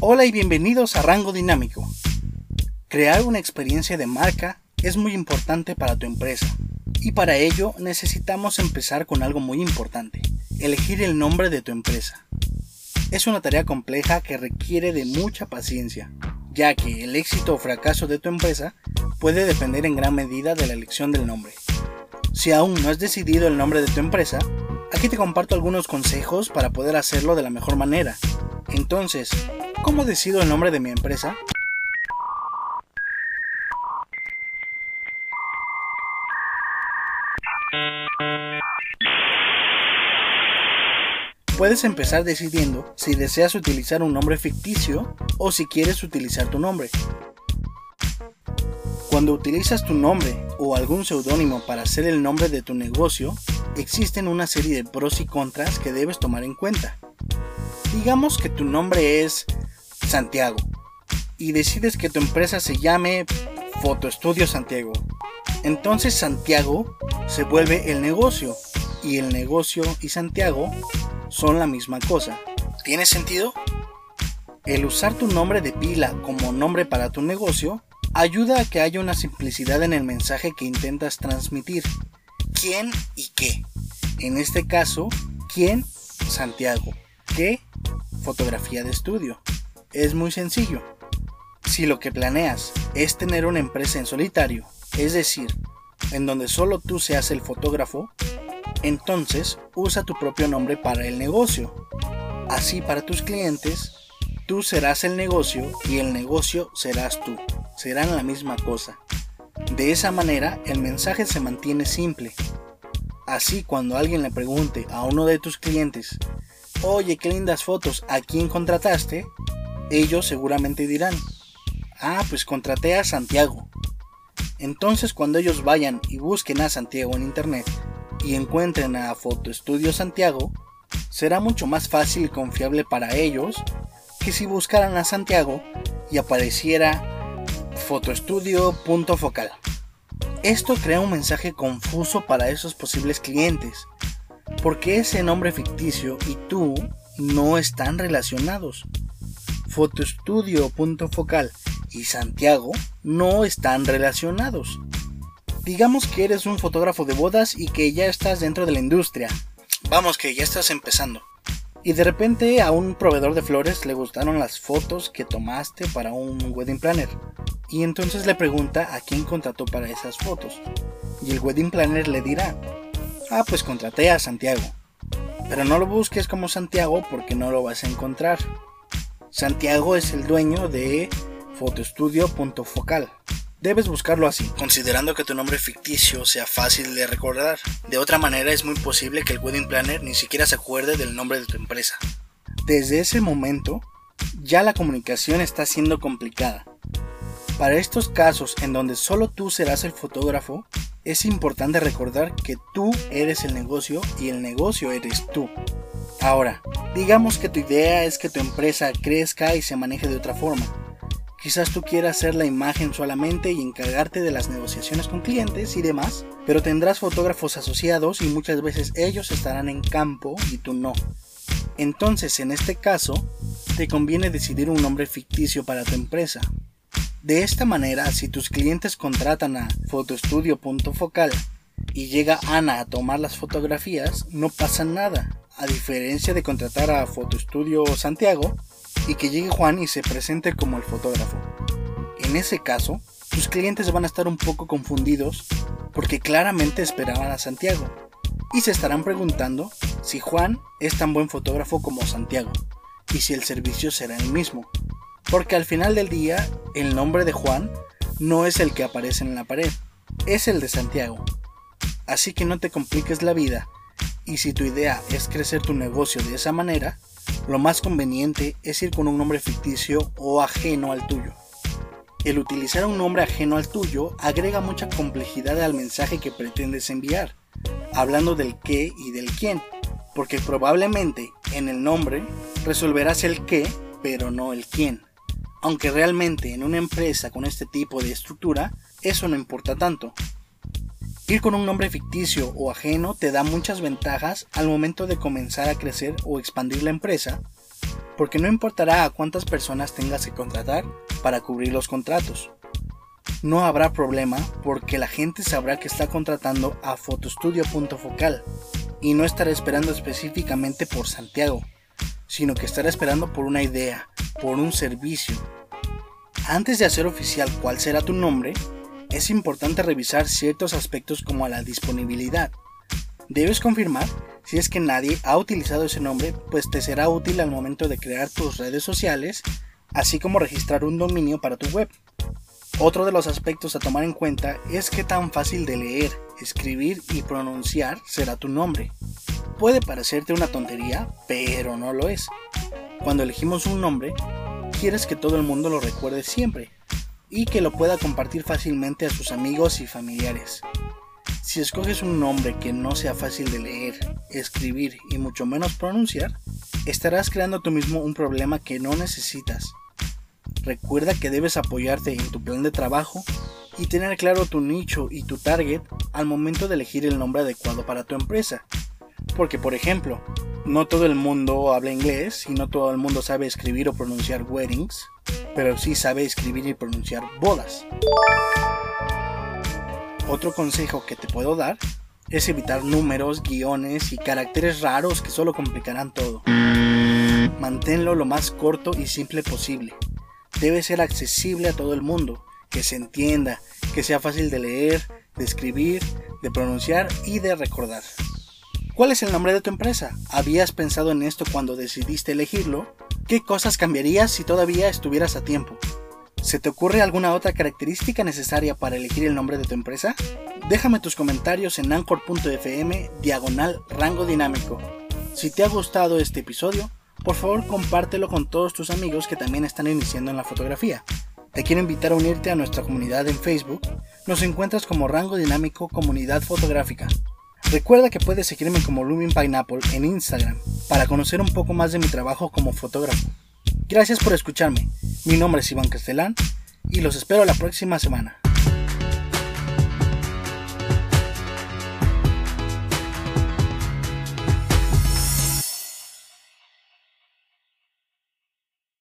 Hola y bienvenidos a Rango Dinámico. Crear una experiencia de marca es muy importante para tu empresa y para ello necesitamos empezar con algo muy importante, elegir el nombre de tu empresa. Es una tarea compleja que requiere de mucha paciencia, ya que el éxito o fracaso de tu empresa puede depender en gran medida de la elección del nombre. Si aún no has decidido el nombre de tu empresa, aquí te comparto algunos consejos para poder hacerlo de la mejor manera. Entonces, ¿cómo decido el nombre de mi empresa? Puedes empezar decidiendo si deseas utilizar un nombre ficticio o si quieres utilizar tu nombre. Cuando utilizas tu nombre o algún seudónimo para hacer el nombre de tu negocio, existen una serie de pros y contras que debes tomar en cuenta. Digamos que tu nombre es Santiago y decides que tu empresa se llame Fotoestudio Santiago. Entonces Santiago se vuelve el negocio y el negocio y Santiago son la misma cosa. ¿Tiene sentido? El usar tu nombre de pila como nombre para tu negocio ayuda a que haya una simplicidad en el mensaje que intentas transmitir. ¿Quién y qué? En este caso, ¿quién? Santiago. ¿Qué? Fotografía de estudio. Es muy sencillo. Si lo que planeas es tener una empresa en solitario, es decir, en donde solo tú seas el fotógrafo, entonces usa tu propio nombre para el negocio. Así para tus clientes, tú serás el negocio y el negocio serás tú. Serán la misma cosa. De esa manera el mensaje se mantiene simple. Así cuando alguien le pregunte a uno de tus clientes, oye, qué lindas fotos, ¿a quién contrataste? Ellos seguramente dirán, ah, pues contraté a Santiago. Entonces cuando ellos vayan y busquen a Santiago en internet, y encuentren a Fotoestudio Santiago, será mucho más fácil y confiable para ellos que si buscaran a Santiago y apareciera fotoestudio.focal. Esto crea un mensaje confuso para esos posibles clientes, porque ese nombre ficticio y tú no están relacionados. Fotoestudio.focal y Santiago no están relacionados. Digamos que eres un fotógrafo de bodas y que ya estás dentro de la industria. Vamos, que ya estás empezando. Y de repente a un proveedor de flores le gustaron las fotos que tomaste para un wedding planner. Y entonces le pregunta a quién contrató para esas fotos. Y el wedding planner le dirá, ah, pues contraté a Santiago. Pero no lo busques como Santiago porque no lo vas a encontrar. Santiago es el dueño de fotoestudio.focal. Debes buscarlo así, considerando que tu nombre ficticio sea fácil de recordar. De otra manera es muy posible que el wedding planner ni siquiera se acuerde del nombre de tu empresa. Desde ese momento, ya la comunicación está siendo complicada. Para estos casos en donde solo tú serás el fotógrafo, es importante recordar que tú eres el negocio y el negocio eres tú. Ahora, digamos que tu idea es que tu empresa crezca y se maneje de otra forma Quizás tú quieras hacer la imagen solamente y encargarte de las negociaciones con clientes y demás, pero tendrás fotógrafos asociados y muchas veces ellos estarán en campo y tú no. Entonces, en este caso, te conviene decidir un nombre ficticio para tu empresa. De esta manera, si tus clientes contratan a fotoestudio.focal y llega Ana a tomar las fotografías, no pasa nada. A diferencia de contratar a Fotoestudio Santiago, y que llegue Juan y se presente como el fotógrafo. En ese caso, tus clientes van a estar un poco confundidos porque claramente esperaban a Santiago y se estarán preguntando si Juan es tan buen fotógrafo como Santiago y si el servicio será el mismo. Porque al final del día, el nombre de Juan no es el que aparece en la pared, es el de Santiago. Así que no te compliques la vida y si tu idea es crecer tu negocio de esa manera, lo más conveniente es ir con un nombre ficticio o ajeno al tuyo. El utilizar un nombre ajeno al tuyo agrega mucha complejidad al mensaje que pretendes enviar, hablando del qué y del quién, porque probablemente en el nombre resolverás el qué, pero no el quién. Aunque realmente en una empresa con este tipo de estructura, eso no importa tanto, Ir con un nombre ficticio o ajeno te da muchas ventajas al momento de comenzar a crecer o expandir la empresa, porque no importará a cuántas personas tengas que contratar para cubrir los contratos. No habrá problema porque la gente sabrá que está contratando a fotostudio.focal y no estará esperando específicamente por Santiago, sino que estará esperando por una idea, por un servicio. Antes de hacer oficial cuál será tu nombre, es importante revisar ciertos aspectos como la disponibilidad. Debes confirmar si es que nadie ha utilizado ese nombre, pues te será útil al momento de crear tus redes sociales, así como registrar un dominio para tu web. Otro de los aspectos a tomar en cuenta es qué tan fácil de leer, escribir y pronunciar será tu nombre. Puede parecerte una tontería, pero no lo es. Cuando elegimos un nombre, quieres que todo el mundo lo recuerde siempre y que lo pueda compartir fácilmente a sus amigos y familiares. Si escoges un nombre que no sea fácil de leer, escribir y mucho menos pronunciar, estarás creando tú mismo un problema que no necesitas. Recuerda que debes apoyarte en tu plan de trabajo y tener claro tu nicho y tu target al momento de elegir el nombre adecuado para tu empresa. Porque por ejemplo, no todo el mundo habla inglés y no todo el mundo sabe escribir o pronunciar weddings, pero sí sabe escribir y pronunciar bodas. Otro consejo que te puedo dar es evitar números, guiones y caracteres raros que solo complicarán todo. Manténlo lo más corto y simple posible. Debe ser accesible a todo el mundo, que se entienda, que sea fácil de leer, de escribir, de pronunciar y de recordar. ¿Cuál es el nombre de tu empresa? ¿Habías pensado en esto cuando decidiste elegirlo? ¿Qué cosas cambiarías si todavía estuvieras a tiempo? ¿Se te ocurre alguna otra característica necesaria para elegir el nombre de tu empresa? Déjame tus comentarios en anchor.fm diagonal rango dinámico. Si te ha gustado este episodio, por favor compártelo con todos tus amigos que también están iniciando en la fotografía. Te quiero invitar a unirte a nuestra comunidad en Facebook. Nos encuentras como Rango Dinámico Comunidad Fotográfica. Recuerda que puedes seguirme como Lumin Pineapple en Instagram para conocer un poco más de mi trabajo como fotógrafo. Gracias por escucharme. Mi nombre es Iván Castellán y los espero la próxima semana.